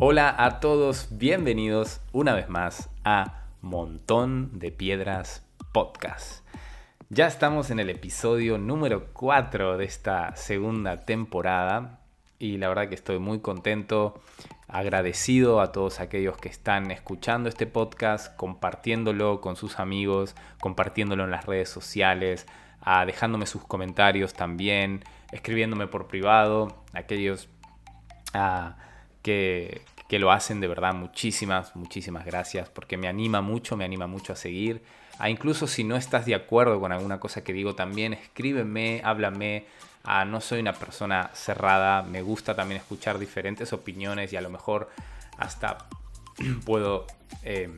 Hola a todos, bienvenidos una vez más a Montón de Piedras Podcast. Ya estamos en el episodio número 4 de esta segunda temporada y la verdad que estoy muy contento, agradecido a todos aquellos que están escuchando este podcast, compartiéndolo con sus amigos, compartiéndolo en las redes sociales, ah, dejándome sus comentarios también, escribiéndome por privado, aquellos... Uh, que, lo hacen de verdad. Muchísimas, muchísimas gracias porque me anima mucho, me anima mucho a seguir. Ah, incluso si no estás de acuerdo con alguna cosa que digo también, escríbeme, háblame. Ah, no soy una persona cerrada, me gusta también escuchar diferentes opiniones y a lo mejor hasta puedo eh,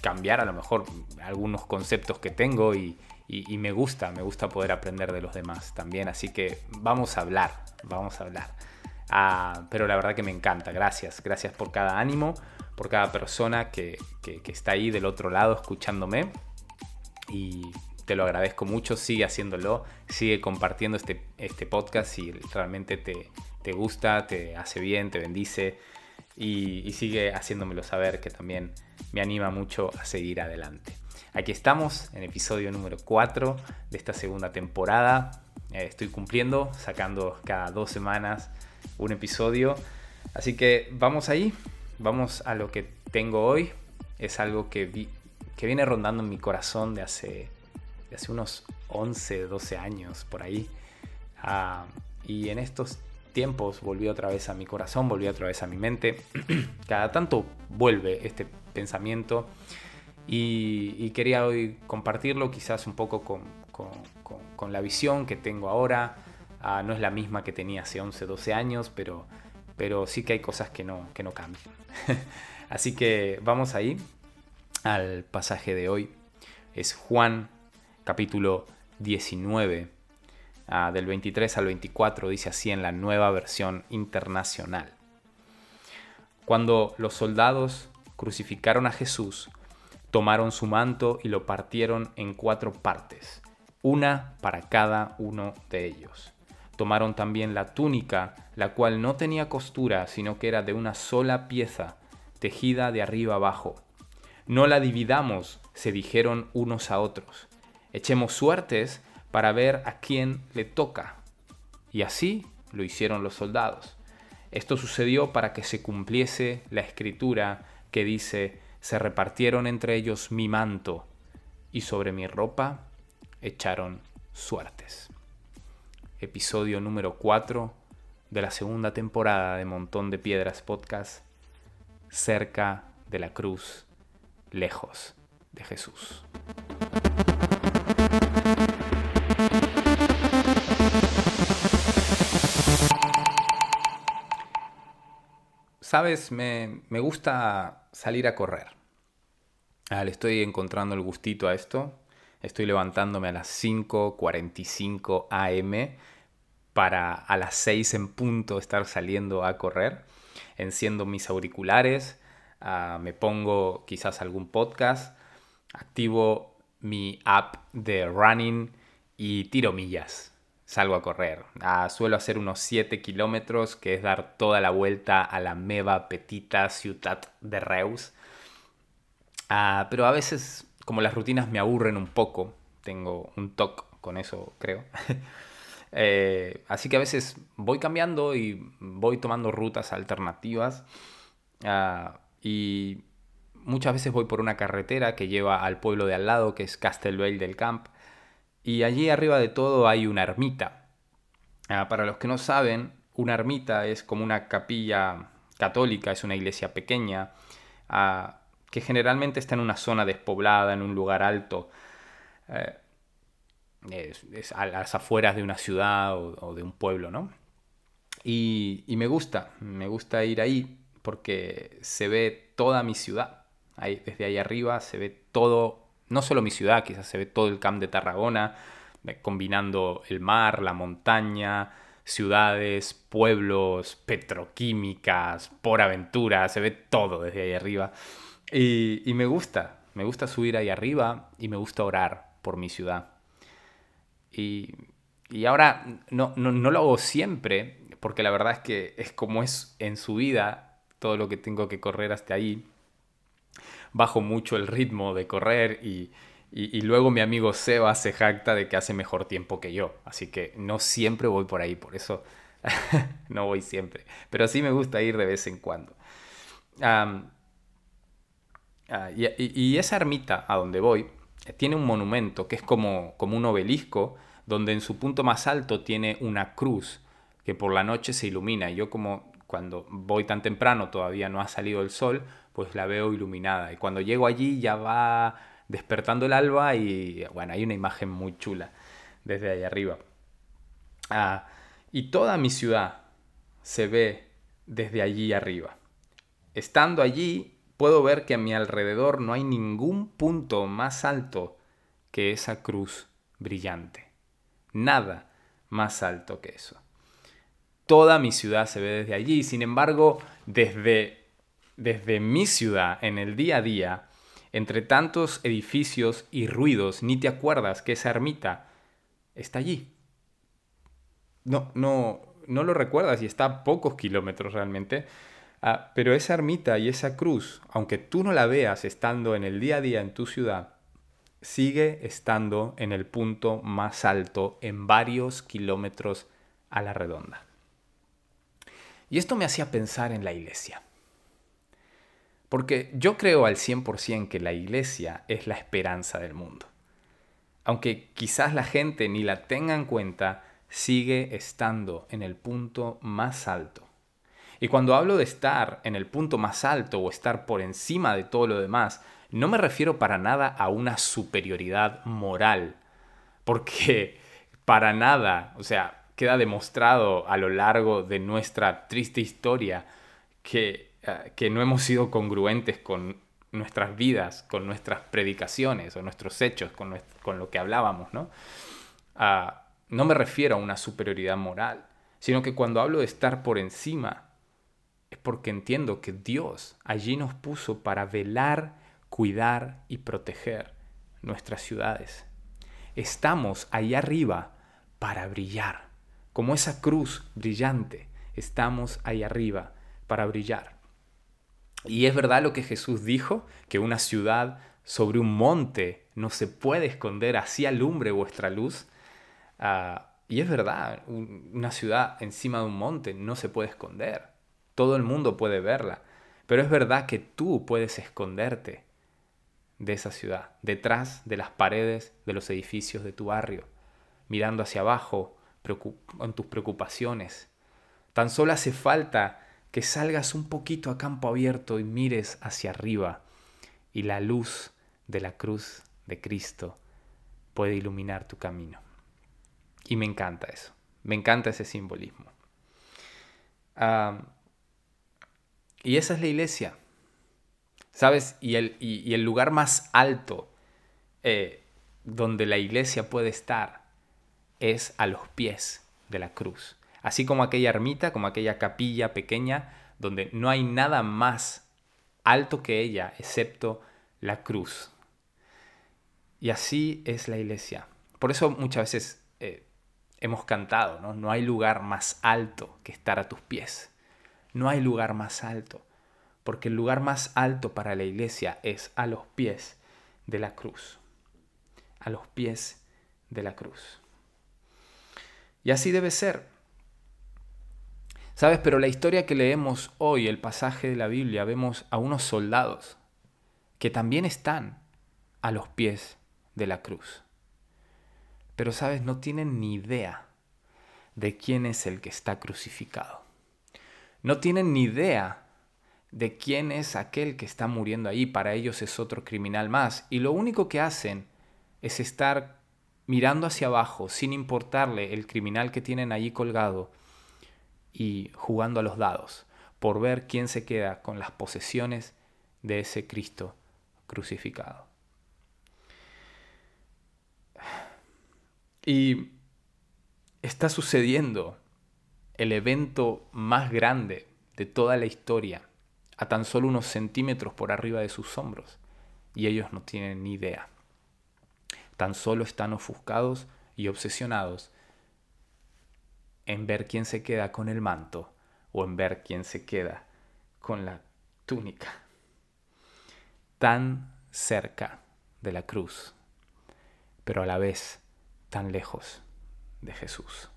cambiar a lo mejor algunos conceptos que tengo y, y, me gusta, me gusta poder aprender de los demás también. Así que vamos a hablar, vamos a hablar. Ah, pero la verdad que me encanta. Gracias. Gracias por cada ánimo, por cada persona que, está ahí del otro lado escuchándome. Y te lo agradezco mucho. Sigue haciéndolo. Sigue compartiendo este, este podcast si realmente te, gusta, te hace bien, te bendice. Y, y sigue haciéndomelo saber que también me anima mucho a seguir adelante. Aquí estamos en episodio número 4 de esta segunda temporada. Eh, estoy cumpliendo, sacando cada dos semanas un episodio. Así que vamos ahí, vamos a lo que tengo hoy. Es algo que, que viene rondando en mi corazón de hace, unos 11, 12 años por ahí. Ah, y en estos tiempos volvió otra vez a mi corazón, volvió otra vez a mi mente. Cada tanto vuelve este pensamiento y, quería hoy compartirlo quizás un poco con la visión que tengo ahora, Ah, no es la misma que tenía hace 11, 12 años, pero, pero sí que hay cosas que no, que no cambian. Así que vamos ahí al pasaje de hoy. Es Juan capítulo 19, ah, del 23 al 24, dice así en la nueva versión internacional. Cuando los soldados crucificaron a Jesús, tomaron su manto y lo partieron en cuatro partes, una para cada uno de ellos. Tomaron también la túnica, la cual no tenía costura, sino que era de una sola pieza, tejida de arriba abajo. No la dividamos, se dijeron unos a otros. Echemos suertes para ver a quién le toca. Y así lo hicieron los soldados. Esto sucedió para que se cumpliese la escritura que dice, se repartieron entre ellos mi manto, y sobre mi ropa echaron suertes episodio número 4 de la segunda temporada de Montón de Piedras Podcast, cerca de la cruz, lejos de Jesús. Sabes, me, gusta salir a correr. Ah, le estoy encontrando el gustito a esto. Estoy levantándome a las 5.45 am para a las 6 en punto estar saliendo a correr. Enciendo mis auriculares, ah, me pongo quizás algún podcast, activo mi app de running y tiro millas. Salgo a correr. Ah, suelo hacer unos 7 kilómetros, que es dar toda la vuelta a la meva petita ciudad de Reus. Ah, pero a veces como las rutinas me aburren un poco, tengo un toque con eso, creo. Eh, así que a veces voy cambiando y voy tomando rutas alternativas. Ah, y muchas veces voy por una carretera que lleva al pueblo de al lado, que es Castelbell del Camp. Y allí arriba de todo hay una ermita. Ah, para los que no saben, una ermita es como una capilla católica, es una iglesia pequeña. Ah, que generalmente está en una zona despoblada, en un lugar alto, eh, a las afueras de una ciudad o, de un pueblo, ¿no? Y, me gusta, me gusta ir ahí porque se ve toda mi ciudad. Desde ahí arriba se ve todo, no solo mi ciudad, quizás se ve todo el camp de Tarragona, eh, combinando el mar, la montaña, ciudades, pueblos, petroquímicas, por aventura, se ve todo desde ahí arriba. Y, me gusta, me gusta subir ahí arriba y me gusta orar por mi ciudad. Y, ahora no, no, lo hago siempre, porque la verdad es que es como es en su vida todo lo que tengo que correr hasta ahí. Bajo mucho el ritmo de correr y, y, luego mi amigo Seba se jacta de que hace mejor tiempo que yo. Así que no siempre voy por ahí, por eso no voy siempre. Pero sí me gusta ir de vez en cuando. Ah, y, esa ermita a donde voy eh, tiene un monumento que es como, como un obelisco donde en su punto más alto tiene una cruz que por la noche se ilumina. Y yo como cuando voy tan temprano todavía no ha salido el sol, pues la veo iluminada. Y cuando llego allí ya va despertando el alba y bueno, hay una imagen muy chula desde ahí arriba. Ah, y toda mi ciudad se ve desde allí arriba. Estando allí, puedo ver que a mi alrededor no hay ningún punto más alto que esa cruz brillante. Nada más alto que eso. Toda mi ciudad se ve desde allí. Sin embargo, desde, desde mi ciudad, en el día a día, entre tantos edificios y ruidos, ni te acuerdas que esa ermita está allí. No, no, no lo recuerdas y está a pocos kilómetros realmente. Ah, pero esa ermita y esa cruz, aunque tú no la veas estando en el día a día en tu ciudad, sigue estando en el punto más alto en varios kilómetros a la redonda. Y esto me hacía pensar en la iglesia. Porque yo creo al 100% que la iglesia es la esperanza del mundo. Aunque quizás la gente ni la tenga en cuenta, sigue estando en el punto más alto. Y cuando hablo de estar en el punto más alto o estar por encima de todo lo demás, no me refiero para nada a una superioridad moral. Porque para nada, o sea, queda demostrado a lo largo de nuestra triste historia que eh, que no hemos sido congruentes con nuestras vidas, con nuestras predicaciones o nuestros hechos, con, con lo que hablábamos, ¿no? Ah, no me refiero a una superioridad moral, sino que cuando hablo de estar por encima, es porque entiendo que Dios allí nos puso para velar, cuidar y proteger nuestras ciudades. Estamos ahí arriba para brillar, como esa cruz brillante, estamos ahí arriba para brillar. Y es verdad lo que Jesús dijo, que una ciudad sobre un monte no se puede esconder, así alumbre vuestra luz. Ah, y es verdad, una ciudad encima de un monte no se puede esconder. Todo el mundo puede verla. Pero es verdad que tú puedes esconderte de esa ciudad, detrás de las paredes de los edificios de tu barrio, mirando hacia abajo con tus preocupaciones. Tan solo hace falta que salgas un poquito a campo abierto y mires hacia arriba y la luz de la cruz de Cristo puede iluminar tu camino. Y me encanta eso, me encanta ese simbolismo. Y esa es la iglesia, ¿sabes? Y el, el lugar más alto eh, donde la iglesia puede estar es a los pies de la cruz así como aquella ermita, como aquella capilla pequeña, donde no hay nada más alto que ella, excepto la cruz. Y así es la iglesia. Por eso muchas veces eh, hemos cantado, ¿no? No hay lugar más alto que estar a tus pies. No hay lugar más alto. Porque el lugar más alto para la iglesia es a los pies de la cruz. A los pies de la cruz. Y así debe ser. ¿Sabes? Pero la historia que leemos hoy, el pasaje de la Biblia, vemos a unos soldados que también están a los pies de la cruz. Pero, ¿sabes? No tienen ni idea de quién es el que está crucificado. No tienen ni idea de quién es aquel que está muriendo ahí. Para ellos es otro criminal más. Y lo único que hacen es estar mirando hacia abajo sin importarle el criminal que tienen allí colgado y jugando a los dados por ver quién se queda con las posesiones de ese Cristo crucificado. Y está sucediendo el evento más grande de toda la historia a tan solo unos centímetros por arriba de sus hombros y ellos no tienen ni idea. Tan solo están ofuscados y obsesionados en ver quién se queda con el manto o en ver quién se queda con la túnica. Tan cerca de la cruz, pero a la vez tan lejos de Jesús.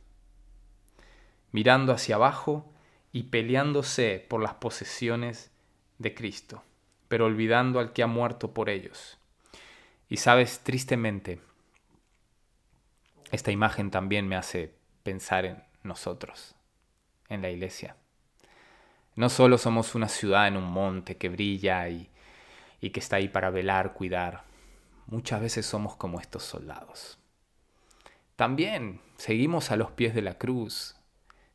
Mirando hacia abajo y peleándose por las posesiones de Cristo, pero olvidando al que ha muerto por ellos. Y sabes, tristemente, esta imagen también me hace pensar en nosotros, en la iglesia. No solo somos una ciudad en un monte que brilla y, y que está ahí para velar, cuidar, muchas veces somos como estos soldados. También seguimos a los pies de la cruz,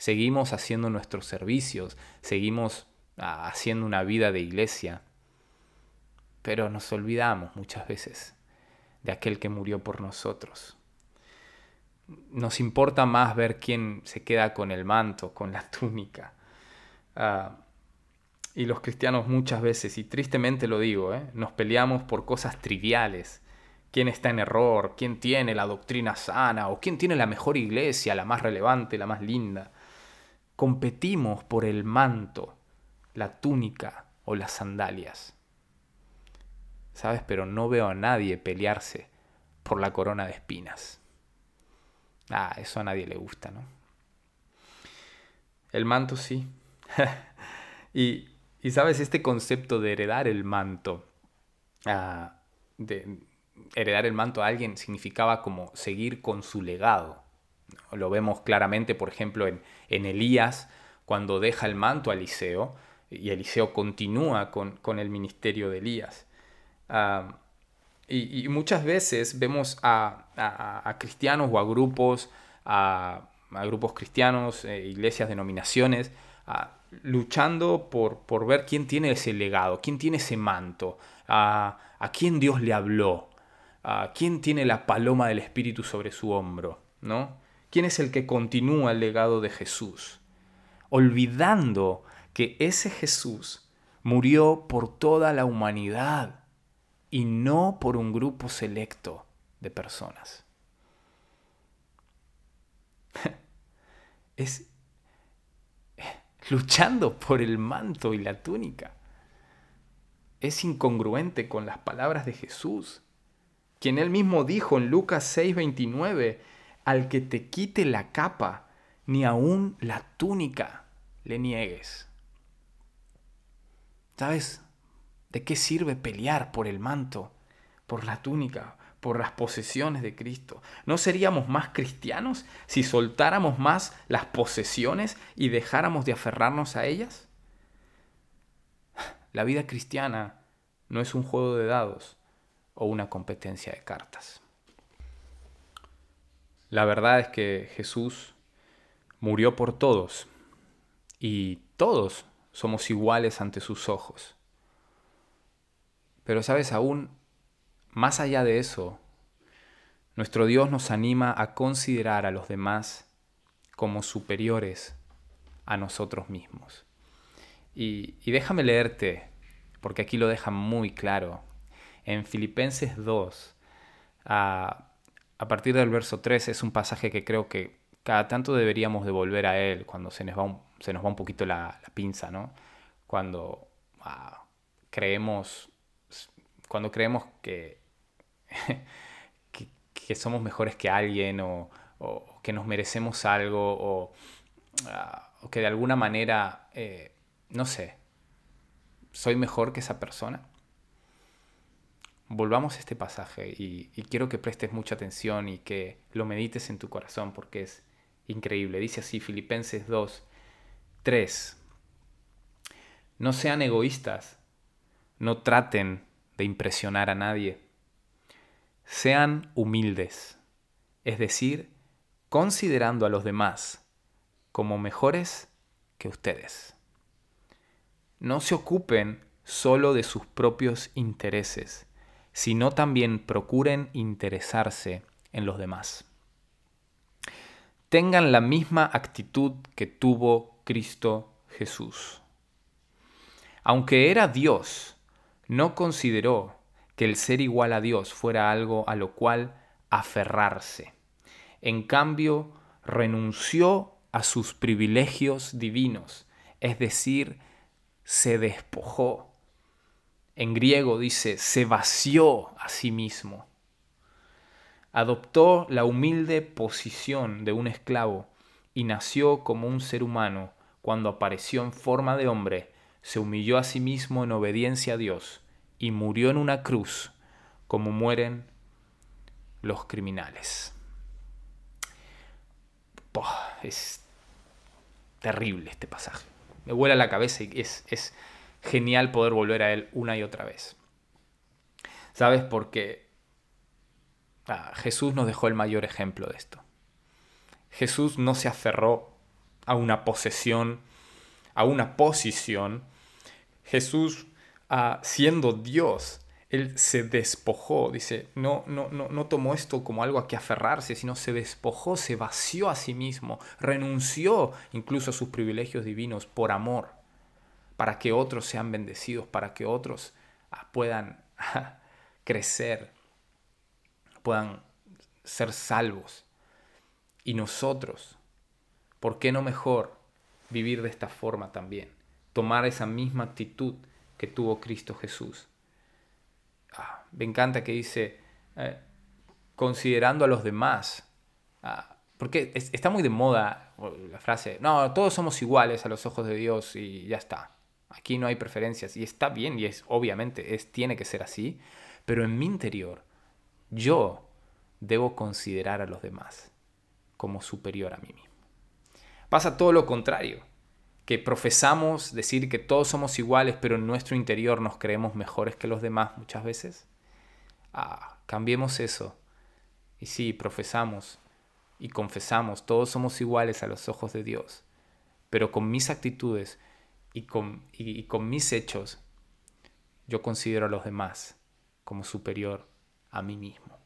seguimos haciendo nuestros servicios, seguimos ah, haciendo una vida de iglesia, pero nos olvidamos muchas veces de aquel que murió por nosotros. Nos importa más ver quién se queda con el manto, con la túnica. Ah, y los cristianos muchas veces, y tristemente lo digo, ¿eh? nos peleamos por cosas triviales. ¿Quién está en error? ¿Quién tiene la doctrina sana? ¿O quién tiene la mejor iglesia, la más relevante, la más linda? Competimos por el manto, la túnica o las sandalias. ¿Sabes? Pero no veo a nadie pelearse por la corona de espinas. Ah, eso a nadie le gusta, ¿no? El manto sí. y, y, sabes, este concepto de heredar el manto, ah, de heredar el manto a alguien significaba como seguir con su legado. Lo vemos claramente, por ejemplo, en, en Elías, cuando deja el manto a Eliseo, y Eliseo continúa con, con el ministerio de Elías. Ah, y, muchas veces vemos a, cristianos o a grupos, a, grupos cristianos, eh, iglesias, denominaciones, luchando por, por, ver quién tiene ese legado, quién tiene ese manto, a, quién Dios le habló, a quién tiene la paloma del Espíritu sobre su hombro, ¿no? ¿Quién es el que continúa el legado de Jesús? Olvidando que ese Jesús murió por toda la humanidad y no por un grupo selecto de personas. es luchando por el manto y la túnica. Es incongruente con las palabras de Jesús, quien él mismo dijo en Lucas 6:29, al que te quite la capa, ni aún la túnica le niegues. ¿Sabes? ¿De qué sirve pelear por el manto, por la túnica, por las posesiones de Cristo? ¿No seríamos más cristianos si soltáramos más las posesiones y dejáramos de aferrarnos a ellas? La vida cristiana no es un juego de dados o una competencia de cartas. La verdad es que Jesús murió por todos y todos somos iguales ante sus ojos. Pero sabes, aún más allá de eso, nuestro Dios nos anima a considerar a los demás como superiores a nosotros mismos. Y, déjame leerte, porque aquí lo deja muy claro, en Filipenses 2, a, partir del verso 3, es un pasaje que creo que cada tanto deberíamos de volver a él cuando se nos va un, se nos va un poquito la, pinza, ¿no? Cuando ah, creemos cuando creemos que, que, somos mejores que alguien o, que nos merecemos algo ah, o, que de alguna manera, eh, no sé, soy mejor que esa persona. Volvamos a este pasaje y, quiero que prestes mucha atención y que lo medites en tu corazón porque es increíble. Dice así Filipenses 2, 3. No sean egoístas, no traten de impresionar a nadie. Sean humildes, es decir, considerando a los demás como mejores que ustedes. No se ocupen solo de sus propios intereses, sino también procuren interesarse en los demás. Tengan la misma actitud que tuvo Cristo Jesús. Aunque era Dios, no consideró que el ser igual a Dios fuera algo a lo cual aferrarse. En cambio, renunció a sus privilegios divinos, es decir, se despojó. En griego dice, se vació a sí mismo. Adoptó la humilde posición de un esclavo y nació como un ser humano cuando apareció en forma de hombre, se humilló a sí mismo en obediencia a Dios y murió en una cruz como mueren los criminales. es terrible este pasaje. Me vuela la cabeza y es, es genial poder volver a él una y otra vez. ¿Sabes? Porque ah, Jesús nos dejó el mayor ejemplo de esto. Jesús no se aferró a una posesión, a una posición. Jesús, ah, siendo Dios, él se despojó, dice, no, no, no, no tomó esto como algo a que aferrarse, sino se despojó, se vació a sí mismo, renunció incluso a sus privilegios divinos por amor, para que otros sean bendecidos, para que otros ah, puedan crecer, puedan ser salvos. Y nosotros, ¿por qué no mejor vivir de esta forma también? Tomar esa misma actitud que tuvo Cristo Jesús Ah, me encanta que dice, eh, considerando a los demás. Ah, porque está muy de moda la frase, no, todos somos iguales a los ojos de Dios y ya está. Aquí no hay preferencias. Y está bien, y es obviamente, es, tiene que ser así. Pero en mi interior, yo debo considerar a los demás como superior a mí mismo. Pasa todo lo contrario que profesamos decir que todos somos iguales, pero en nuestro interior nos creemos mejores que los demás muchas veces? Ah, cambiemos eso. Y sí, profesamos y confesamos, todos somos iguales a los ojos de Dios, pero con mis actitudes y con, y con mis hechos, yo considero a los demás como superior a mí mismo.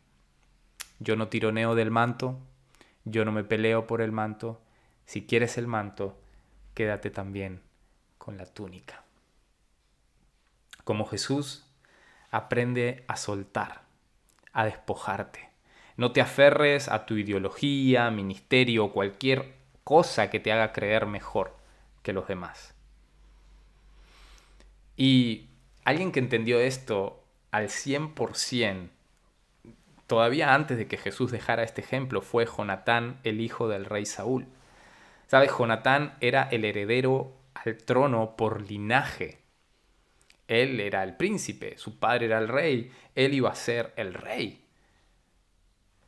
Yo no tironeo del manto, yo no me peleo por el manto. Si quieres el manto, quédate también con la túnica. Como Jesús, aprende a soltar, a despojarte. No te aferres a tu ideología, ministerio o cualquier cosa que te haga creer mejor que los demás. Y alguien que entendió esto al 100%, todavía antes de que Jesús dejara este ejemplo, fue Jonatán, el hijo del rey Saúl. ¿Sabes? Jonatán era el heredero al trono por linaje. Él era el príncipe, su padre era el rey, él iba a ser el rey.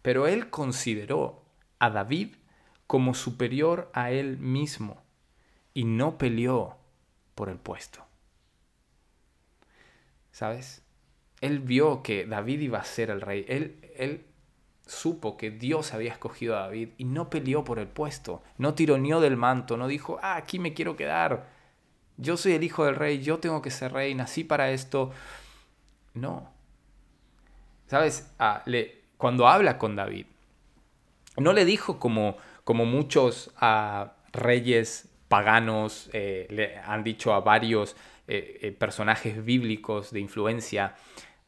Pero él consideró a David como superior a él mismo y no peleó por el puesto. ¿Sabes? Él vio que David iba a ser el rey. Él, él supo que Dios había escogido a David y no peleó por el puesto, no tironeó del manto, no dijo, ah, aquí me quiero quedar, yo soy el hijo del rey, yo tengo que ser rey, nací para esto. No. ¿Sabes? Ah, le, cuando habla con David, no le dijo como, como muchos ah, reyes paganos eh, le han dicho a varios eh, eh, personajes bíblicos de influencia.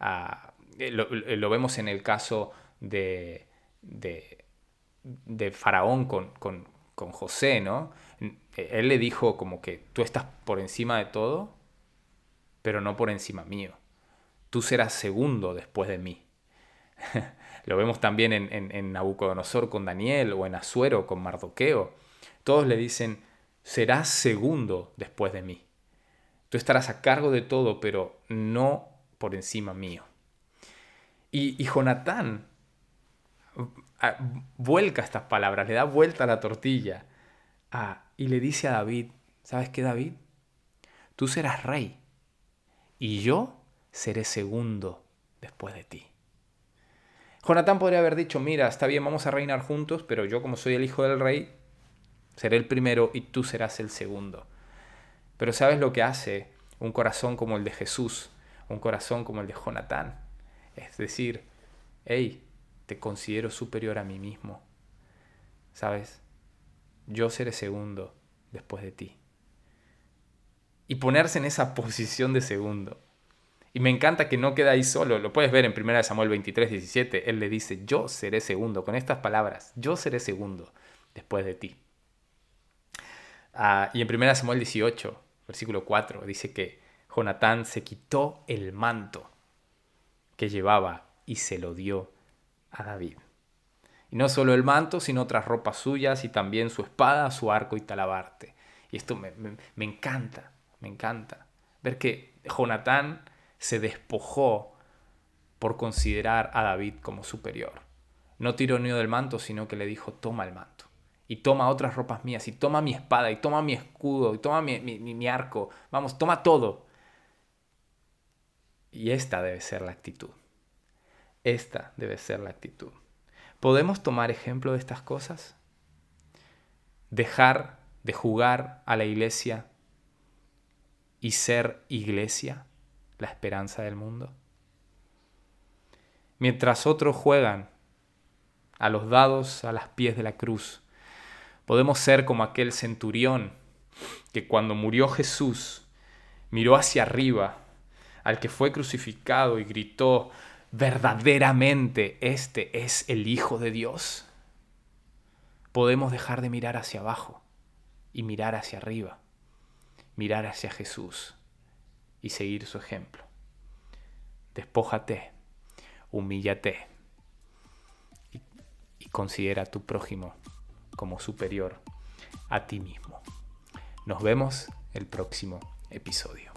Ah, lo, vemos en el caso de, de, Faraón con, con, José, ¿no? Él le dijo como que tú estás por encima de todo, pero no por encima mío. Tú serás segundo después de mí. Lo vemos también en, en, en, Nabucodonosor con Daniel o en Asuero con Mardoqueo. Todos le dicen, serás segundo después de mí. Tú estarás a cargo de todo, pero no por encima mío. Y, y Jonatán vuelca estas palabras, le da vuelta a la tortilla y le dice a David, ¿sabes qué David? Tú serás rey y yo seré segundo después de ti. Jonatán podría haber dicho, mira, está bien, vamos a reinar juntos, pero yo como soy el hijo del rey, seré el primero y tú serás el segundo. Pero ¿sabes lo que hace un corazón como el de Jesús, un corazón como el de Jonatán? Es decir, hey, te considero superior a mí mismo. ¿Sabes? Yo seré segundo después de ti. Y ponerse en esa posición de segundo. Y me encanta que no queda ahí solo. Lo puedes ver en 1 Samuel 23, 17. Él le dice, yo seré segundo. Con estas palabras, yo seré segundo después de ti. Ah, y en 1 Samuel 18, versículo 4, dice que Jonatán se quitó el manto que llevaba y se lo dio a David. Y no solo el manto, sino otras ropas suyas y también su espada, su arco y talabarte. Y esto me, encanta, me encanta. Ver que Jonatán se despojó por considerar a David como superior. No tiró ni del manto, sino que le dijo, toma el manto. Y toma otras ropas mías, y toma mi espada, y toma mi escudo, y toma mi, mi arco. Vamos, toma todo. Y esta debe ser la actitud. Esta debe ser la actitud. ¿Podemos tomar ejemplo de estas cosas? Dejar de jugar a la iglesia y ser iglesia, la esperanza del mundo. Mientras otros juegan a los dados a las pies de la cruz, podemos ser como aquel centurión que cuando murió Jesús miró hacia arriba al que fue crucificado y gritó, verdaderamente este es el Hijo de Dios? Podemos dejar de mirar hacia abajo y mirar hacia arriba, mirar hacia Jesús y seguir su ejemplo. Despójate, humíllate y, considera a tu prójimo como superior a ti mismo. Nos vemos el próximo episodio.